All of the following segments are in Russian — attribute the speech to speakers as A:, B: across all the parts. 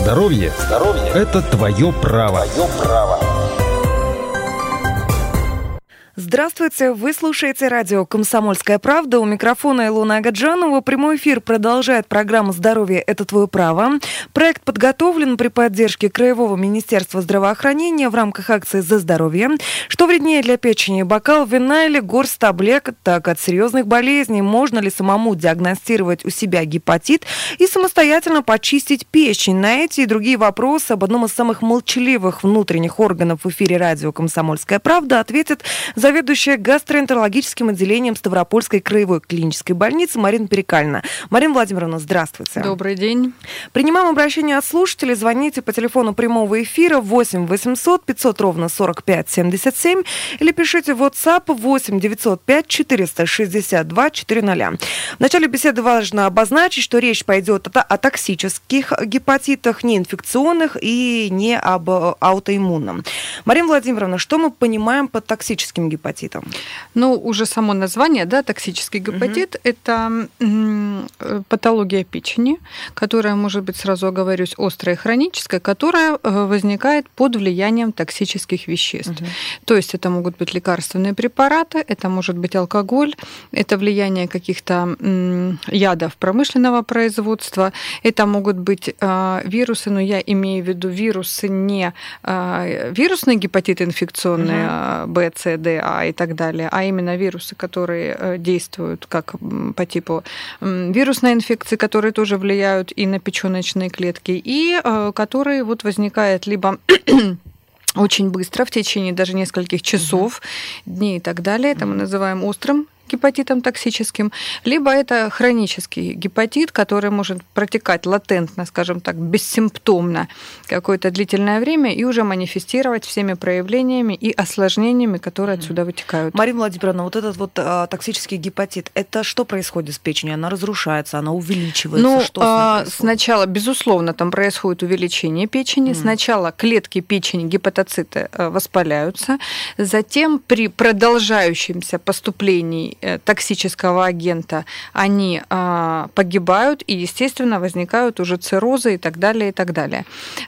A: Здоровье, Здоровье – это твое право. Твое право.
B: Здравствуйте, вы слушаете радио «Комсомольская правда». У микрофона Илона Агаджанова. Прямой эфир продолжает программа «Здоровье – это твое право». Проект подготовлен при поддержке Краевого министерства здравоохранения в рамках акции «За здоровье». Что вреднее для печени – бокал вина или горсть таблеток? Так, от серьезных болезней можно ли самому диагностировать у себя гепатит и самостоятельно почистить печень? На эти и другие вопросы об одном из самых молчаливых внутренних органов в эфире радио «Комсомольская правда» ответит за заведующая гастроэнтерологическим отделением Ставропольской краевой клинической больницы Марина Перекальна. Марина Владимировна, здравствуйте.
C: Добрый день.
B: Принимаем обращение от слушателей. Звоните по телефону прямого эфира 8 800 500 ровно 45 77 или пишите в WhatsApp 8 905 462 400. В начале беседы важно обозначить, что речь пойдет о, о токсических гепатитах, не инфекционных и не об аутоиммунном. Марина Владимировна, что мы понимаем под токсическим гепатитом? Гепатитом?
C: Ну, уже само название, да, токсический гепатит, угу. это патология печени, которая может быть, сразу оговорюсь, острая и хроническая, которая э, возникает под влиянием токсических веществ. Угу. То есть это могут быть лекарственные препараты, это может быть алкоголь, это влияние каких-то ядов промышленного производства, это могут быть э, вирусы, но я имею в виду вирусы не э, вирусные гепатиты инфекционные, угу. Б, С, Д, а и так далее, а именно вирусы, которые э, действуют как по типу вирусной инфекции, которые тоже влияют и на печёночные клетки, и э, которые вот возникают либо очень быстро, в течение даже нескольких часов, угу. дней и так далее. Это мы называем острым гепатитом токсическим, либо это хронический гепатит, который может протекать латентно, скажем так, бессимптомно какое-то длительное время и уже манифестировать всеми проявлениями и осложнениями, которые отсюда вытекают.
B: Марина Владимировна, вот этот вот а, токсический гепатит, это что происходит с печенью? Она разрушается, она увеличивается?
C: Ну, что а, сначала, безусловно, там происходит увеличение печени. Mm. Сначала клетки печени, гепатоциты э, воспаляются, затем при продолжающемся поступлении токсического агента, они а, погибают и, естественно, возникают уже циррозы и так далее, и так далее.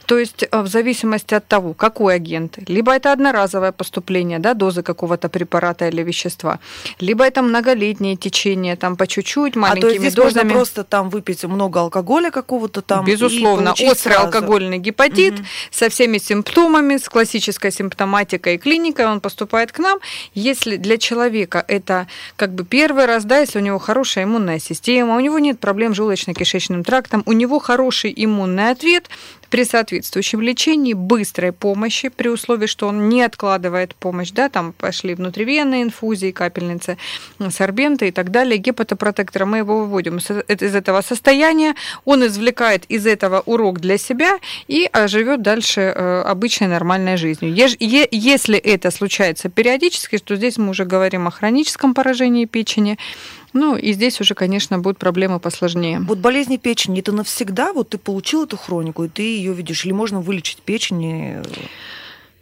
C: То есть э, в зависимости от того, какой агент, либо это одноразовое поступление, да, дозы какого-то препарата или вещества, либо это многолетнее течение, там по чуть-чуть, маленькими
B: а то есть здесь
C: дозами.
B: можно просто там выпить много алкоголя какого-то там.
C: Безусловно, острый сразу. алкогольный гепатит угу. со всеми симптомами, с классической симптоматикой и клиникой, он поступает к нам. Если для человека это как бы первый раз, да, если у него хорошая иммунная система, у него нет проблем с желудочно-кишечным трактом, у него хороший иммунный ответ, при соответствующем лечении, быстрой помощи, при условии, что он не откладывает помощь, да, там пошли внутривенные инфузии, капельницы, сорбенты и так далее, гепатопротектора, мы его выводим из этого состояния, он извлекает из этого урок для себя и а, живет дальше э, обычной нормальной жизнью. Если это случается периодически, то здесь мы уже говорим о хроническом поражении печени, ну, и здесь уже, конечно, будут проблемы посложнее.
B: Вот болезни печени, это навсегда? Вот ты получил эту хронику, и ты ее видишь? Или можно вылечить печень? И...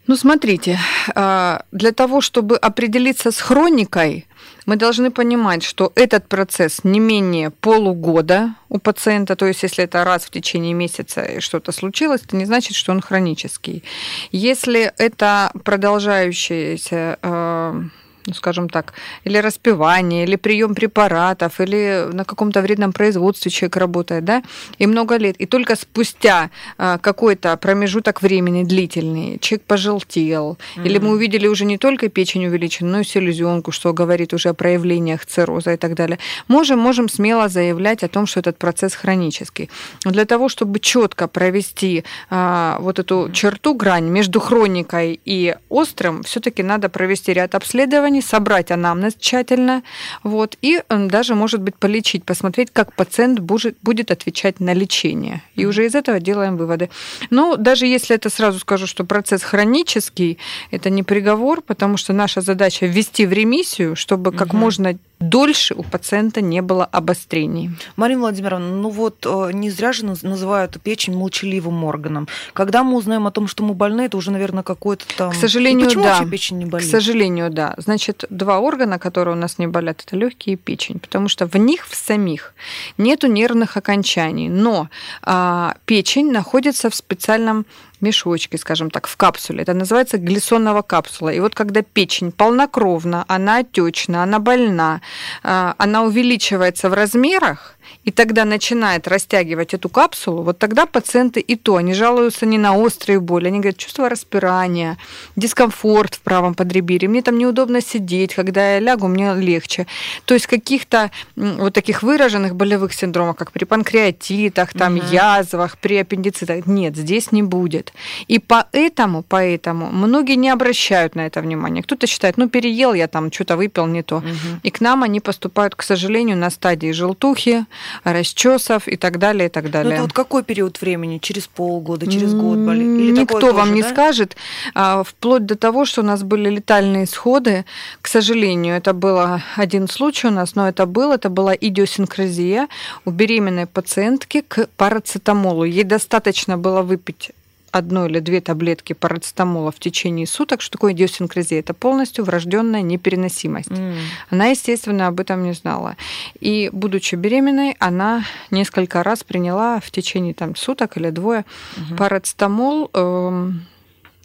C: Ну, смотрите, а, для того, чтобы определиться с хроникой, мы должны понимать, что этот процесс не менее полугода у пациента, то есть если это раз в течение месяца что-то случилось, это не значит, что он хронический. Если это продолжающееся а, ну, скажем так, или распивание, или прием препаратов, или на каком-то вредном производстве человек работает, да, и много лет. И только спустя а, какой-то промежуток времени длительный человек пожелтел, mm-hmm. или мы увидели уже не только печень увеличенную, но и селезенку, что говорит уже о проявлениях цирроза и так далее, можем, можем смело заявлять о том, что этот процесс хронический. Но для того, чтобы четко провести а, вот эту черту, грань между хроникой и острым, все-таки надо провести ряд обследований, исследований, собрать анамнез тщательно, вот, и даже, может быть, полечить, посмотреть, как пациент будет отвечать на лечение. И уже из этого делаем выводы. Но даже если это сразу скажу, что процесс хронический, это не приговор, потому что наша задача ввести в ремиссию, чтобы как можно дольше у пациента не было обострений.
B: Марина Владимировна, ну вот э, не зря же называют печень молчаливым органом. Когда мы узнаем о том, что мы больны, это уже, наверное, какой-то там...
C: К сожалению,
B: почему
C: да.
B: вообще печень не болит?
C: К сожалению, да. Значит, два органа, которые у нас не болят, это легкие и печень, потому что в них в самих нету нервных окончаний, но а, печень находится в специальном мешочке, скажем так, в капсуле. Это называется глиссонова капсула. И вот когда печень полнокровна, она отечна, она больна, а, она увеличивается в размерах, и тогда начинает растягивать эту капсулу, вот тогда пациенты и то, они жалуются не на острые боли, они говорят, чувство распирания, дискомфорт в правом подреберье, мне там неудобно сидеть, когда я лягу, мне легче. То есть каких-то вот таких выраженных болевых синдромов, как при панкреатитах, там, угу. язвах, при аппендицитах, нет, здесь не будет. И поэтому, поэтому многие не обращают на это внимания. Кто-то считает, ну, переел я там, что-то выпил не то. Угу. И к нам они поступают, к сожалению, на стадии желтухи, расчесов и так далее, и так далее.
B: Ну, это вот какой период времени? Через полгода, через год болит?
C: Или Никто вам тоже, не да? скажет. А, вплоть до того, что у нас были летальные исходы. К сожалению, это было один случай у нас, но это был, это была идиосинкразия у беременной пациентки к парацетамолу. Ей достаточно было выпить одну или две таблетки парацетамола в течение суток. Что такое идиосинкразия? Это полностью врожденная непереносимость. Mm. Она, естественно, об этом не знала. И, будучи беременной, она несколько раз приняла в течение там, суток или двое mm-hmm. парацетамол. Э,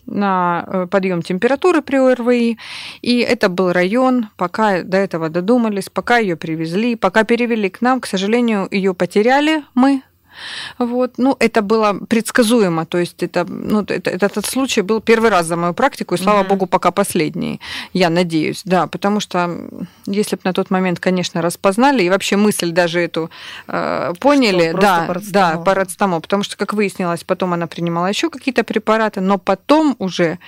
C: на подъем температуры при ОРВИ. И это был район, пока до этого додумались, пока ее привезли, пока перевели к нам. К сожалению, ее потеряли мы вот. Ну, это было предсказуемо. То есть это, ну, это, этот случай был первый раз за мою практику, и, слава угу. богу, пока последний, я надеюсь. Да, потому что если бы на тот момент, конечно, распознали, и вообще мысль даже эту э, поняли, что, да, парацетамол. да, парацетамол. Потому что, как выяснилось, потом она принимала еще какие-то препараты, но потом уже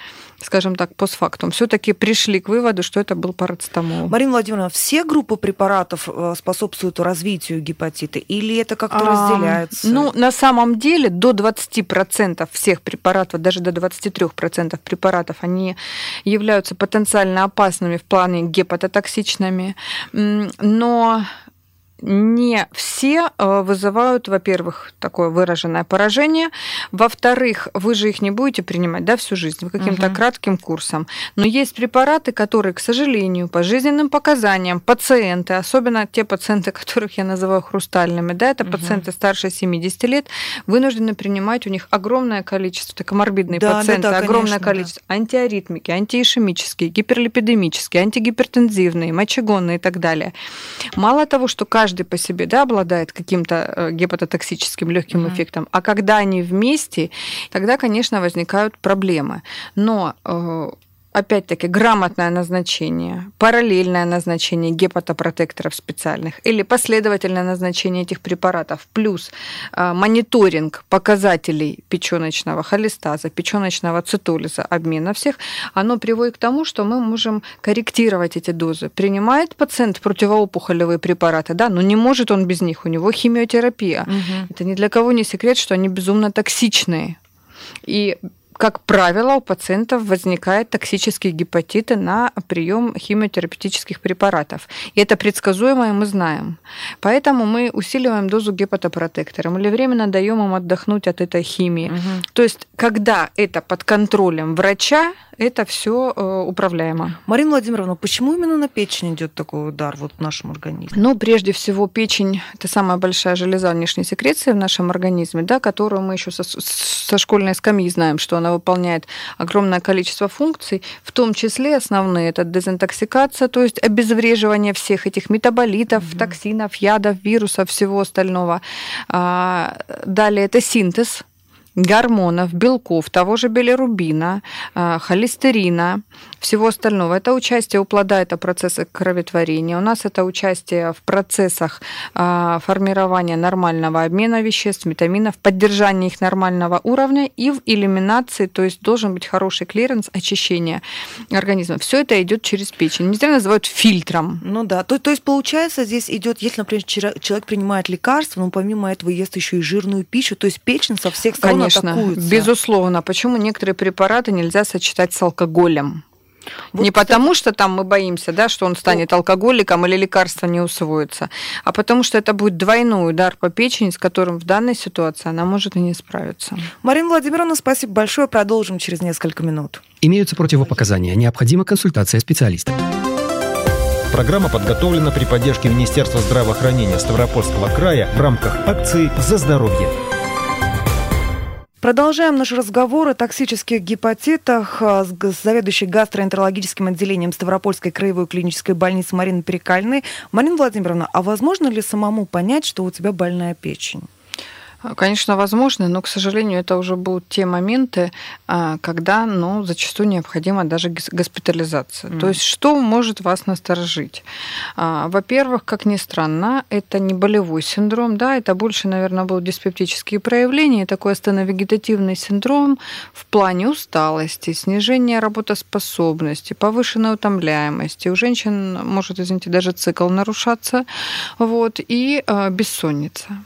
C: скажем так, постфактум, все-таки пришли к выводу, что это был парацетамол.
B: Марина Владимировна, все группы препаратов э, способствуют развитию гепатита или это как-то а, разделяется?
C: Ну, на самом деле до 20% всех препаратов, даже до 23% препаратов, они являются потенциально опасными в плане гепатотоксичными. Но не все э, вызывают, во-первых, такое выраженное поражение, во-вторых, вы же их не будете принимать да, всю жизнь, каким-то угу. кратким курсом. Но есть препараты, которые, к сожалению, по жизненным показаниям пациенты, особенно те пациенты, которых я называю хрустальными, да, это угу. пациенты старше 70 лет, вынуждены принимать у них огромное количество, это коморбидные да, пациенты, да, да, огромное конечно, количество да. антиаритмики, антиишемические, гиперлипидемические, антигипертензивные, мочегонные и так далее. Мало того, что каждый каждый по себе да, обладает каким-то э, гепатотоксическим легким mm-hmm. эффектом, а когда они вместе, тогда, конечно, возникают проблемы. Но э, опять-таки, грамотное назначение, параллельное назначение гепатопротекторов специальных или последовательное назначение этих препаратов, плюс э, мониторинг показателей печеночного холестаза, печеночного цитолиза, обмена всех, оно приводит к тому, что мы можем корректировать эти дозы. Принимает пациент противоопухолевые препараты, да, но не может он без них, у него химиотерапия. Угу. Это ни для кого не секрет, что они безумно токсичные. И как правило, у пациентов возникают токсические гепатиты на прием химиотерапевтических препаратов. И это предсказуемо, и мы знаем. Поэтому мы усиливаем дозу гепатопротектором или временно даем им отдохнуть от этой химии. Угу. То есть, когда это под контролем врача, это все э, управляемо.
B: Марина Владимировна, почему именно на печень идет такой удар вот в нашем организме?
C: Ну, прежде всего, печень – это самая большая железа внешней секреции в нашем организме, да, которую мы еще со, со школьной скамьи знаем, что она выполняет огромное количество функций, в том числе основные – это дезинтоксикация, то есть обезвреживание всех этих метаболитов, угу. токсинов, ядов, вирусов, всего остального. А, далее это синтез гормонов, белков, того же билирубина, а, холестерина, всего остального. Это участие у плода, это процессы кроветворения. У нас это участие в процессах а, формирования нормального обмена веществ, витаминов, поддержания их нормального уровня и в элиминации, то есть должен быть хороший клиренс очищения организма. Все это идет через печень. Не зря называют фильтром.
B: Ну да, то, то есть получается здесь идет, если, например, человек принимает лекарства, но помимо этого ест еще и жирную пищу, то есть печень со всех сторон
C: Конечно, атакуется. безусловно. Почему некоторые препараты нельзя сочетать с алкоголем? Вот, не потому, что там мы боимся, да, что он станет алкоголиком или лекарство не усвоится, а потому что это будет двойной удар по печени, с которым в данной ситуации она может и не справиться.
B: Марина Владимировна, спасибо большое. Продолжим через несколько минут.
A: Имеются противопоказания. Необходима консультация специалиста. Программа подготовлена при поддержке Министерства здравоохранения Ставропольского края в рамках акции «За здоровье».
B: Продолжаем наш разговор о токсических гепатитах с заведующей гастроэнтерологическим отделением Ставропольской краевой клинической больницы Мариной Перекальной. Марина Владимировна, а возможно ли самому понять, что у тебя больная печень?
C: Конечно, возможно, но, к сожалению, это уже будут те моменты, а, когда ну, зачастую необходима даже госпитализация. Mm. То есть что может вас насторожить? А, во-первых, как ни странно, это не болевой синдром, да, это больше, наверное, будут диспептические проявления, такой астеновегетативный синдром в плане усталости, снижения работоспособности, повышенной утомляемости. У женщин может, извините, даже цикл нарушаться, вот, и бессонница.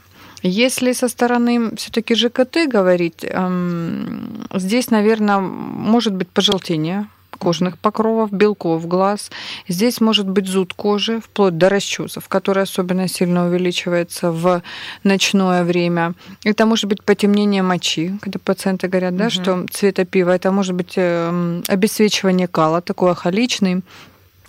C: Если со стороны все-таки ЖКТ говорить, эм, здесь, наверное, может быть пожелтение кожных покровов, белков глаз. Здесь может быть зуд кожи, вплоть до расчесов, который особенно сильно увеличивается в ночное время. Это может быть потемнение мочи, когда пациенты говорят, да, угу. что цвета пива. Это может быть эм, обесцвечивание кала, такой ахоличный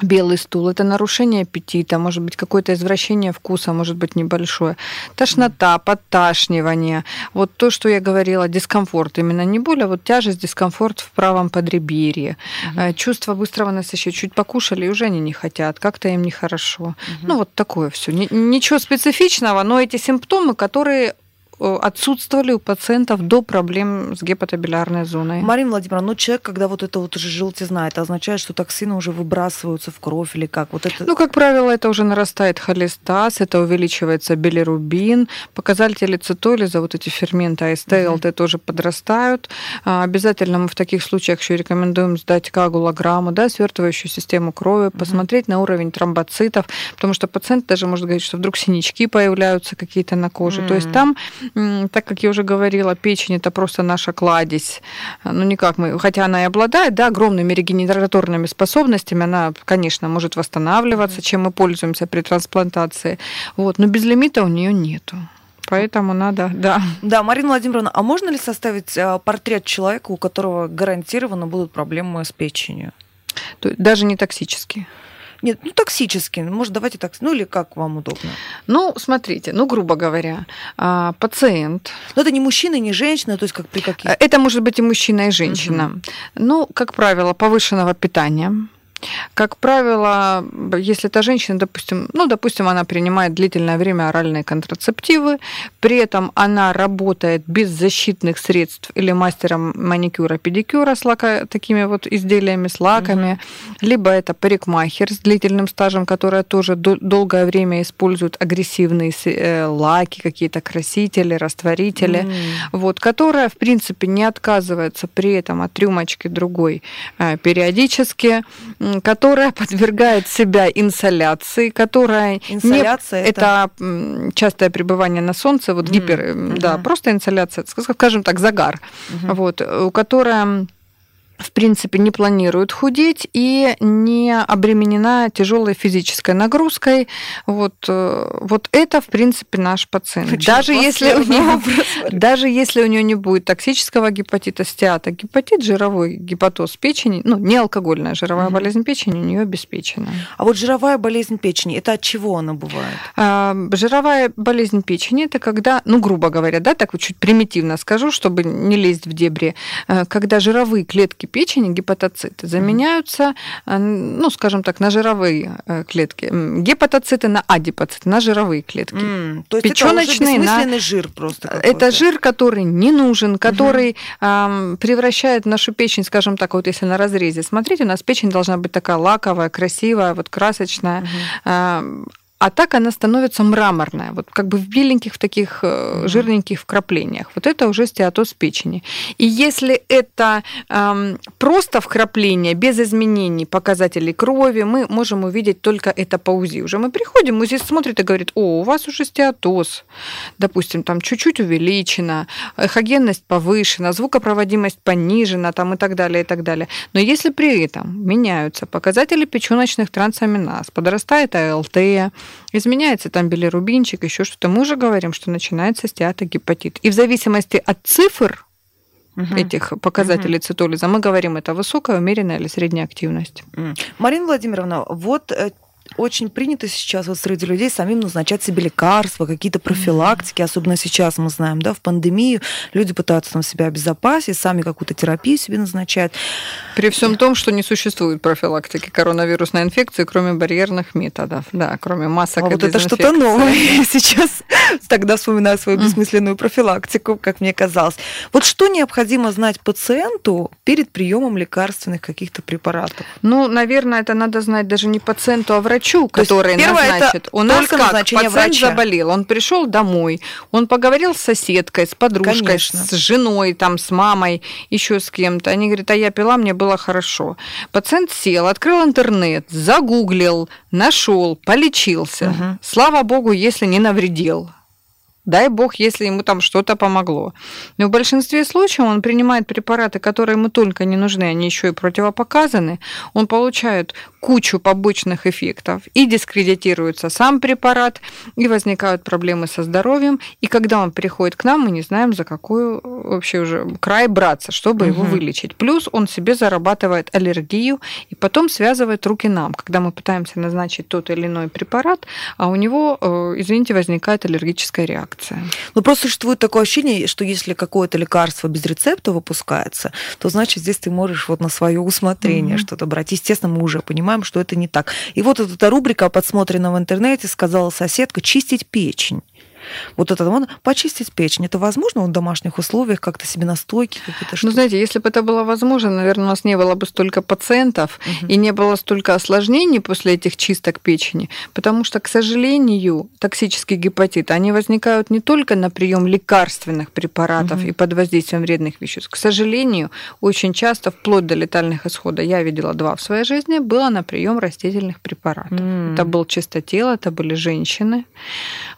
C: белый стул. Это нарушение аппетита, может быть, какое-то извращение вкуса, может быть, небольшое. Тошнота, подташнивание. Вот то, что я говорила, дискомфорт именно не боль, а вот тяжесть, дискомфорт в правом подреберье. Угу. Чувство быстрого насыщения. Чуть покушали, и уже они не хотят, как-то им нехорошо. Угу. Ну, вот такое все. Ничего специфичного, но эти симптомы, которые отсутствовали у пациентов до проблем с гепатобилярной зоной.
B: Марина Владимировна, ну человек, когда вот это вот уже желтизна, это означает, что токсины уже выбрасываются в кровь или как? Вот это...
C: Ну, как правило, это уже нарастает холестаз, это увеличивается билирубин, показатели цитолиза, вот эти ферменты АСТ, ЛТ тоже подрастают. А, обязательно мы в таких случаях еще рекомендуем сдать кагулограмму, да, свертывающую систему крови, посмотреть на уровень тромбоцитов, потому что пациент даже может говорить, что вдруг синячки появляются какие-то на коже. То есть там так как я уже говорила, печень это просто наша кладезь. Ну, никак мы, хотя она и обладает да, огромными регенераторными способностями, она, конечно, может восстанавливаться, чем мы пользуемся при трансплантации. Вот, но без лимита у нее нету. Поэтому надо, да.
B: Да, Марина Владимировна, а можно ли составить а, портрет человека, у которого гарантированно будут проблемы с печенью?
C: Даже не токсические.
B: Нет, ну токсический. Может, давайте так. Ну или как вам удобно?
C: Ну, смотрите, ну, грубо говоря, а, пациент.
B: Но это не мужчина, не женщина, то есть как при каких?
C: Это может быть и мужчина, и женщина. Угу. Ну, как правило, повышенного питания как правило, если это женщина, допустим, ну, допустим, она принимает длительное время оральные контрацептивы, при этом она работает без защитных средств или мастером маникюра, педикюра с лака, такими вот изделиями с лаками, угу. либо это парикмахер с длительным стажем, которая тоже долгое время использует агрессивные э, лаки, какие-то красители, растворители, угу. вот, которая, в принципе, не отказывается при этом от рюмочки другой э, периодически, которая подвергает себя инсоляции, которая
B: инсоляция
C: не... это... это частое пребывание на солнце, вот гипер, mm-hmm. да, просто инсоляция, скажем так, загар, mm-hmm. вот, которая в принципе, не планирует худеть и не обременена тяжелой физической нагрузкой. Вот, э, вот это, в принципе, наш пациент. даже если, у него, даже если у него не будет токсического гепатита стеата, гепатит, жировой гепатоз печени, ну, не алкогольная жировая угу. болезнь печени у нее обеспечена.
B: А вот жировая болезнь печени, это от чего она бывает?
C: А, жировая болезнь печени, это когда, ну, грубо говоря, да, так вот чуть примитивно скажу, чтобы не лезть в дебри, э, когда жировые клетки печени, гепатоциты, заменяются, э, ну, скажем так, на жировые э, клетки. Гепатоциты на адипоциты, на жировые клетки. Mm,
B: то есть Печёночные это на... жир просто
C: Это жир, который не нужен, который угу. превращает нашу печень, скажем так, вот если на разрезе. Смотрите, у нас печень должна быть такая лаковая, красивая, вот красочная. Угу а так она становится мраморная, вот как бы в беленьких, в таких э, жирненьких вкраплениях. Вот это уже стеатоз печени. И если это эм, просто вкрапление, без изменений показателей крови, мы можем увидеть только это по УЗИ. Уже мы приходим, УЗИ смотрит и говорит, о, у вас уже стеатоз, допустим, там чуть-чуть увеличена, эхогенность повышена, звукопроводимость понижена, там и так далее, и так далее. Но если при этом меняются показатели печёночных трансаминаз, подрастает АЛТ, изменяется там билирубинчик, еще что-то, мы уже говорим, что начинается стеатогепатит. И в зависимости от цифр угу. этих показателей угу. цитолиза, мы говорим, это высокая, умеренная или средняя активность.
B: Марина Владимировна, вот э, очень принято сейчас вот среди людей самим назначать себе лекарства, какие-то профилактики, особенно сейчас мы знаем, да, в пандемию люди пытаются там себя обезопасить, сами какую-то терапию себе назначают.
C: При всем том, что не существует профилактики коронавирусной инфекции, кроме барьерных методов, да, кроме масок
B: а вот это что-то новое. сейчас тогда вспоминаю свою бессмысленную профилактику, как мне казалось. Вот что необходимо знать пациенту перед приемом лекарственных каких-то препаратов?
C: Ну, наверное, это надо знать даже не пациенту, а врачу врачу, который назначит. У нас как пациент врача. заболел, он пришел домой, он поговорил с соседкой, с подружкой, Конечно. с женой, там, с мамой, еще с кем-то. Они говорят, а я пила, мне было хорошо. Пациент сел, открыл интернет, загуглил, нашел, полечился. Угу. Слава богу, если не навредил. Дай бог, если ему там что-то помогло. Но в большинстве случаев он принимает препараты, которые ему только не нужны, они еще и противопоказаны. Он получает кучу побочных эффектов и дискредитируется сам препарат, и возникают проблемы со здоровьем. И когда он приходит к нам, мы не знаем, за какую вообще уже край браться, чтобы угу. его вылечить. Плюс он себе зарабатывает аллергию и потом связывает руки нам, когда мы пытаемся назначить тот или иной препарат, а у него, э, извините, возникает аллергическая реакция реакция.
B: Ну, просто существует такое ощущение, что если какое-то лекарство без рецепта выпускается, то значит здесь ты можешь вот на свое усмотрение mm-hmm. что-то брать. Естественно, мы уже понимаем, что это не так. И вот эта рубрика, подсмотрена в интернете, сказала соседка, чистить печень. Вот это вот почистить печень, это возможно в домашних условиях, как-то себе настойки какие-то
C: Ну, знаете, если бы это было возможно, наверное, у нас не было бы столько пациентов угу. и не было столько осложнений после этих чисток печени, потому что, к сожалению, токсический гепатит, они возникают не только на прием лекарственных препаратов угу. и под воздействием вредных веществ. К сожалению, очень часто, вплоть до летальных исходов, я видела два в своей жизни, было на прием растительных препаратов. Mm. Это был чистотел, это были женщины,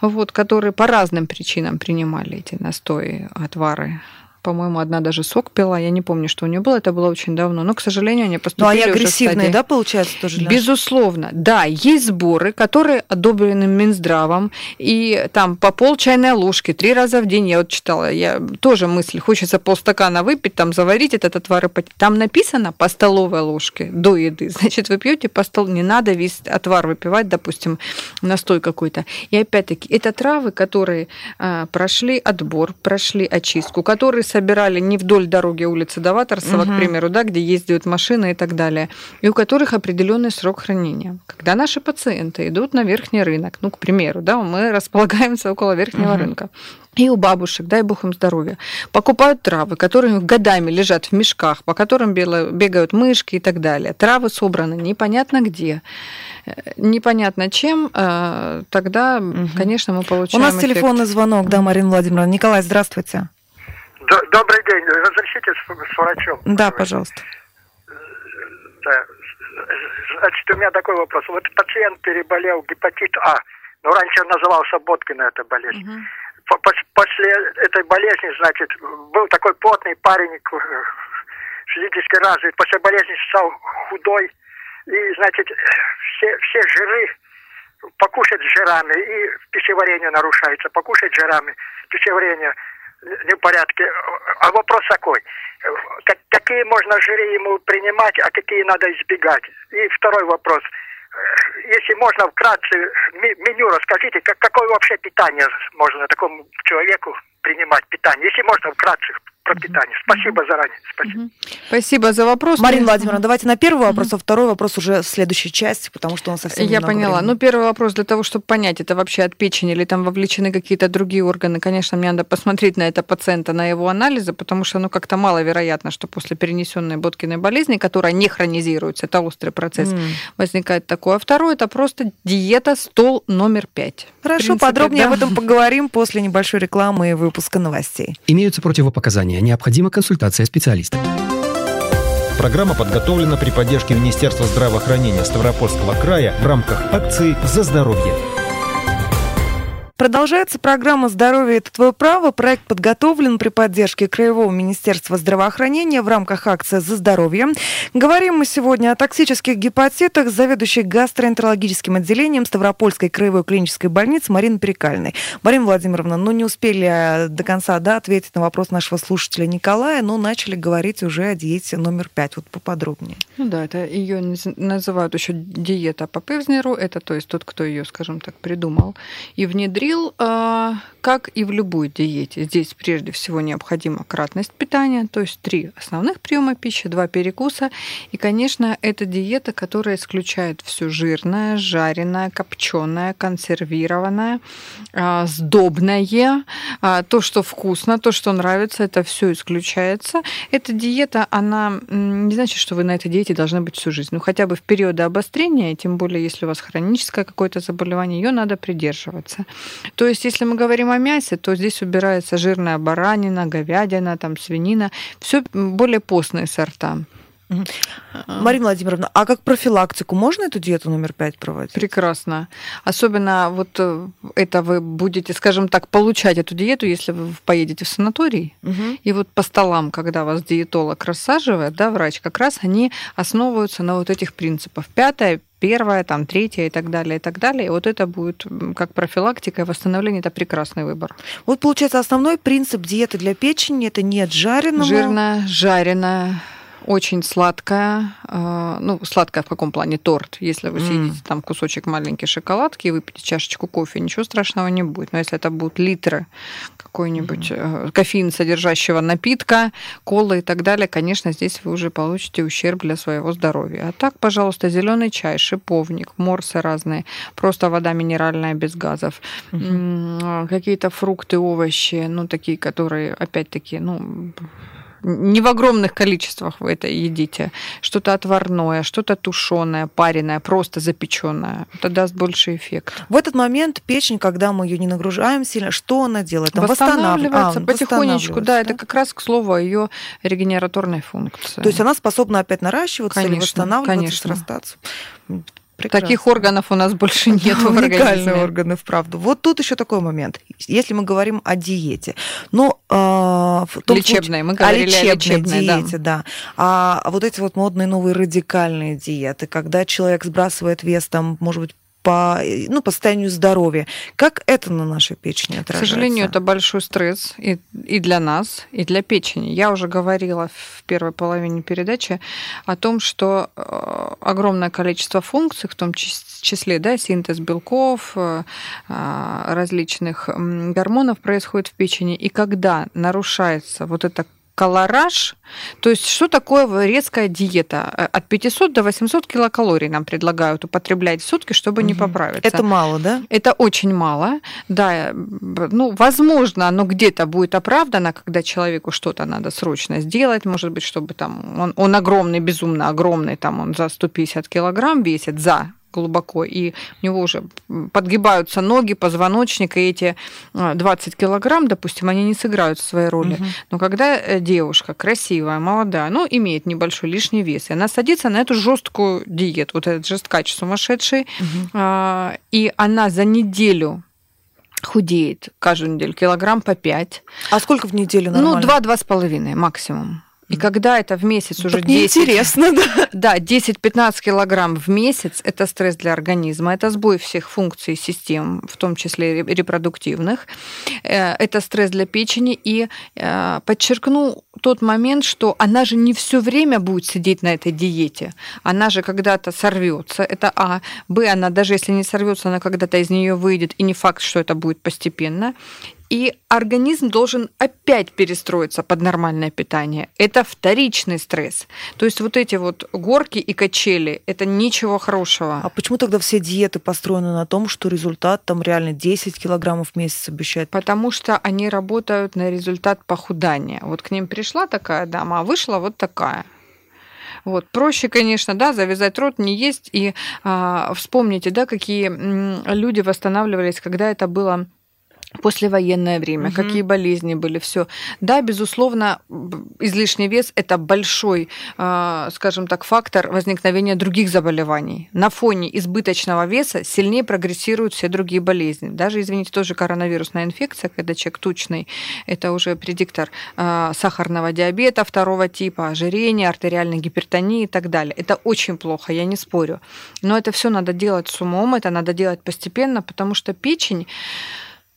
C: вот, которые по разным причинам принимали эти настои, отвары по-моему, одна даже сок пила. Я не помню, что у нее было. Это было очень давно. Но, к сожалению, они поступили Ну,
B: они агрессивные, да, получается, тоже?
C: Для... Безусловно. Да, есть сборы, которые одобрены Минздравом. И там по пол чайной ложки три раза в день. Я вот читала, я тоже мысль, хочется полстакана выпить, там заварить этот отвар и пить. Там написано по столовой ложке до еды. Значит, вы пьете по столу. Не надо весь отвар выпивать, допустим, настой какой-то. И опять-таки, это травы, которые а, прошли отбор, прошли очистку, которые собирали не вдоль дороги улицы Даваторсова, угу. к примеру, да, где ездят машины и так далее, и у которых определенный срок хранения. Когда наши пациенты идут на верхний рынок, ну, к примеру, да, мы располагаемся около верхнего угу. рынка, и у бабушек, дай бог им здоровья, покупают травы, которые годами лежат в мешках, по которым бегают мышки и так далее. Травы собраны непонятно где, э, непонятно чем, э, тогда, угу. конечно, мы получаем
B: У нас эффект. телефонный звонок, да, Марина Владимировна. Николай, здравствуйте.
D: Добрый день. Разрешите с, с врачом?
B: Да, пожалуйста.
D: Да. Значит, у меня такой вопрос. Вот пациент переболел гепатит А, но раньше он назывался Боткина эта болезнь. Угу. После этой болезни, значит, был такой плотный парень, физически развит. После болезни стал худой. И, значит, все, все жиры покушать жирами, и пищеварение нарушается, покушать жирами, пищеварение не в порядке. А вопрос такой. Какие можно жиры ему принимать, а какие надо избегать? И второй вопрос. Если можно вкратце меню расскажите, как, какое вообще питание можно такому человеку принимать питание? Если можно вкратце пропитания. Спасибо заранее.
C: Спасибо. Спасибо за вопрос.
B: Марина Владимировна, давайте на первый вопрос, а второй вопрос уже в следующей части, потому что он совсем
C: Я поняла. Времени. Ну, первый вопрос для того, чтобы понять, это вообще от печени или там вовлечены какие-то другие органы. Конечно, мне надо посмотреть на это пациента, на его анализы, потому что, ну, как-то маловероятно, что после перенесенной Боткиной болезни, которая не хронизируется, это острый процесс, mm. возникает такое. А второе, это просто диета стол номер пять.
B: Хорошо, принципе, подробнее да. об этом поговорим после небольшой рекламы и выпуска новостей.
A: Имеются противопоказания. Необходима консультация специалиста. Программа подготовлена при поддержке Министерства здравоохранения Ставропольского края в рамках акции «За здоровье».
B: Продолжается программа «Здоровье – это твое право». Проект подготовлен при поддержке Краевого министерства здравоохранения в рамках акции «За здоровье». Говорим мы сегодня о токсических гепатитах с заведующей гастроэнтерологическим отделением Ставропольской краевой клинической больницы Мариной Перекальной. Марина Владимировна, ну не успели до конца да, ответить на вопрос нашего слушателя Николая, но начали говорить уже о диете номер пять. Вот поподробнее.
C: Ну да, это ее называют еще диета по Певзнеру. Это то есть тот, кто ее, скажем так, придумал и внедрил говорил, а, как и в любой диете, здесь прежде всего необходима кратность питания, то есть три основных приема пищи, два перекуса. И, конечно, это диета, которая исключает все жирное, жареное, копченое, консервированное, а, сдобное, а, то, что вкусно, то, что нравится, это все исключается. Эта диета, она не значит, что вы на этой диете должны быть всю жизнь. Ну, хотя бы в периоды обострения, тем более, если у вас хроническое какое-то заболевание, ее надо придерживаться. То есть, если мы говорим о мясе, то здесь убирается жирная баранина, говядина, там, свинина, все более постные сорта.
B: Марина Владимировна, а как профилактику можно эту диету номер пять проводить?
C: Прекрасно. Особенно вот э, это вы будете, скажем так, получать эту диету, если вы поедете в санаторий. Угу. И вот по столам, когда вас диетолог рассаживает, да, врач, как раз они основываются на вот этих принципах. Пятое, первая, там, третья и так далее, и так далее. И вот это будет как профилактика и восстановление, это прекрасный выбор.
B: Вот получается основной принцип диеты для печени это нет жареного.
C: Жирно, жареное, очень сладкая. А, ну, сладкая в каком плане? Торт. Если вы съедите там кусочек маленькой шоколадки и выпьете чашечку кофе, ничего страшного не будет. Но если это будут литры какой-нибудь mm. кофеин содержащего напитка, колы и так далее, конечно, здесь вы уже получите ущерб для своего здоровья. А так, пожалуйста, зеленый чай, шиповник, морсы разные, просто вода минеральная без газов, mm-hmm. какие-то фрукты, овощи, ну, такие, которые, опять-таки, ну, не в огромных количествах вы это едите. Что-то отварное, что-то тушеное, пареное, просто запеченное. Это даст больше эффект.
B: В этот момент печень, когда мы ее не нагружаем сильно, что она делает?
C: Там восстанавливается а, потихонечку. Да, да, это как раз к слову о ее регенераторной функции.
B: То есть она способна опять наращиваться конечно, или восстанавливаться, конечно. срастаться.
C: Прекрасно. Таких органов у нас больше нет
B: в Уникальные органы, вправду. Вот тут еще такой момент. Если мы говорим о диете, но
C: э, в том лечебной, мы говорили о лечебной, лечебной
B: диете, да. да. А, а вот эти вот модные новые радикальные диеты, когда человек сбрасывает вес, там, может быть, по, ну, по состоянию здоровья. Как это на нашей печени отражается?
C: К сожалению, это большой стресс и, и для нас, и для печени. Я уже говорила в первой половине передачи о том, что э, огромное количество функций, в том числе да, синтез белков, э, различных гормонов происходит в печени. И когда нарушается вот это колораж. То есть что такое резкая диета? Э, от 500 до 800 килокалорий нам предлагают употреблять в сутки, чтобы угу. не поправиться.
B: Это мало, да?
C: Это очень мало. Да, ну, возможно, оно где-то будет оправдано, когда человеку что-то надо срочно сделать, может быть, чтобы там он, он огромный, безумно огромный, там он за 150 килограмм весит за глубоко, и у него уже подгибаются ноги, позвоночник, и эти 20 а, килограмм, допустим, они не сыграют своей роли. Угу. Но когда э, девушка красивая, молодая, ну, имеет небольшой лишний вес, и она садится на эту жесткую диету, вот этот жесткач сумасшедший, угу. и она за неделю худеет каждую неделю килограмм по 5.
B: А сколько в неделю
C: ну, нормально? Ну, 2-2,5 максимум. И когда это в месяц ну, уже
B: так 10... Интересно, да?
C: Да, 10-15 килограмм в месяц – это стресс для организма, это сбой всех функций систем, в том числе репродуктивных. Э, это стресс для печени. И э, подчеркну тот момент, что она же не все время будет сидеть на этой диете. Она же когда-то сорвется. Это А. Б. Она даже если не сорвется, она когда-то из нее выйдет. И не факт, что это будет постепенно. И организм должен опять перестроиться под нормальное питание. Это вторичный стресс. То есть вот эти вот горки и качели, это ничего хорошего.
B: А почему тогда все диеты построены на том, что результат там реально 10 килограммов в месяц обещает?
C: Потому что они работают на результат похудания. Вот к ним пришла такая дама, а вышла вот такая. Вот. Проще, конечно, да, завязать рот, не есть. И а, вспомните, да, какие люди восстанавливались, когда это было послевоенное время, угу. какие болезни были, все. Да, безусловно, излишний вес это большой, а, скажем так, фактор возникновения других заболеваний. На фоне избыточного веса сильнее прогрессируют все другие болезни. Даже, извините, тоже коронавирусная инфекция, когда человек тучный, это уже предиктор а, сахарного диабета второго типа, ожирения, артериальной гипертонии и так далее. Это очень плохо, я не спорю. Но это все надо делать с умом, это надо делать постепенно, потому что печень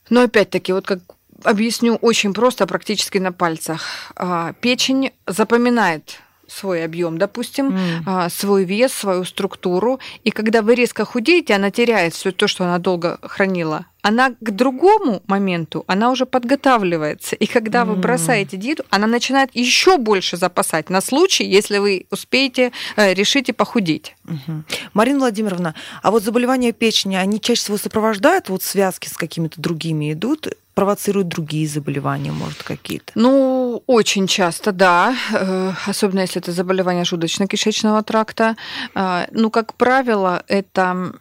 C: но опять-таки, вот как объясню очень просто, практически на пальцах. А, печень запоминает свой объем, допустим, mm. свой вес, свою структуру. И когда вы резко худеете, она теряет все то, что она долго хранила. Она к другому моменту, она уже подготавливается. И когда mm. вы бросаете диету, она начинает еще больше запасать на случай, если вы успеете, э, решите похудеть.
B: Угу. Марина Владимировна, а вот заболевания печени, они чаще всего сопровождают вот связки с какими-то другими идут? Провоцируют другие заболевания, может, какие-то?
C: Ну, очень часто, да. Э, особенно если это заболевание желудочно-кишечного тракта. Э, ну, как правило, это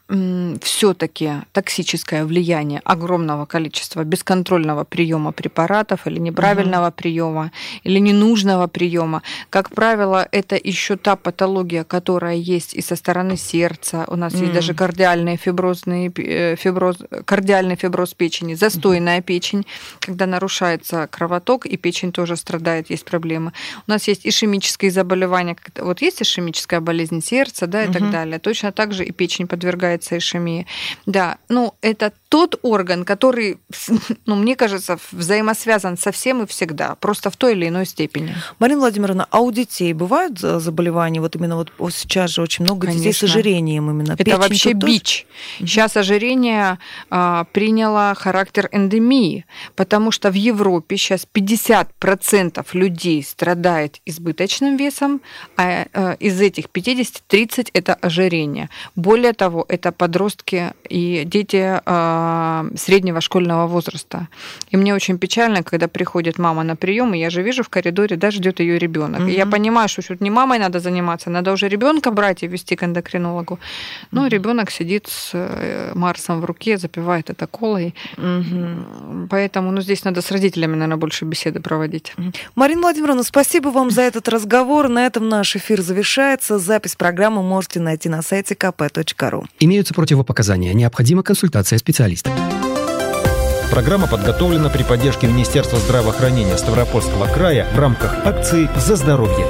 C: все-таки токсическое влияние огромного количества бесконтрольного приема препаратов или неправильного угу. приема, или ненужного приема. Как правило, это еще та патология, которая есть и со стороны сердца. У нас mm. есть даже кардиальные фиброзные, э, фиброз, кардиальный фиброз печени, застойная mm. печень печень, когда нарушается кровоток, и печень тоже страдает, есть проблемы. У нас есть ишемические заболевания, вот есть ишемическая болезнь сердца, да, и угу. так далее. Точно так же и печень подвергается ишемии. Да, ну, это тот орган, который, ну, мне кажется, взаимосвязан со всем и всегда, просто в той или иной степени.
B: Марина Владимировна, а у детей бывают заболевания? Вот именно вот сейчас же очень много Конечно. детей с ожирением именно.
C: Это Печень вообще бич. Тоже? Сейчас ожирение а, приняло характер эндемии, потому что в Европе сейчас 50% людей страдает избыточным весом, а, а из этих 50 30 это ожирение. Более того, это подростки и дети а, среднего школьного возраста. И мне очень печально, когда приходит мама на прием, и я же вижу в коридоре, да, ждет ее ребенок. Mm-hmm. И я понимаю, что тут не мамой надо заниматься, надо уже ребенка брать и вести к эндокринологу. Ну, mm-hmm. ребенок сидит с э, Марсом в руке, запивает это колой. Mm-hmm. Поэтому, ну, здесь надо с родителями, наверное, больше беседы проводить.
B: Марина Владимировна, спасибо вам за этот разговор. На этом наш эфир завершается. Запись программы можете найти на сайте kp.ru.
A: Имеются противопоказания. Необходима консультация специалиста. Программа подготовлена при поддержке Министерства здравоохранения Ставропольского края в рамках акции «За здоровье».